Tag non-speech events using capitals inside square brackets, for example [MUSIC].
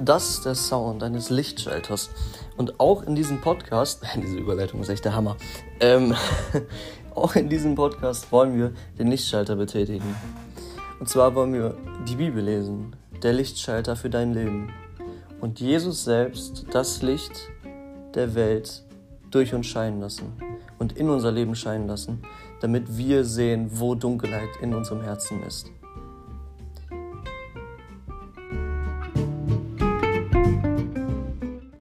Das ist der Sound eines Lichtschalters. Und auch in diesem Podcast, [LAUGHS] diese Überleitung ist echt der Hammer, ähm, [LAUGHS] auch in diesem Podcast wollen wir den Lichtschalter betätigen. Und zwar wollen wir die Bibel lesen, der Lichtschalter für dein Leben. Und Jesus selbst, das Licht der Welt, durch uns scheinen lassen und in unser Leben scheinen lassen, damit wir sehen, wo Dunkelheit in unserem Herzen ist.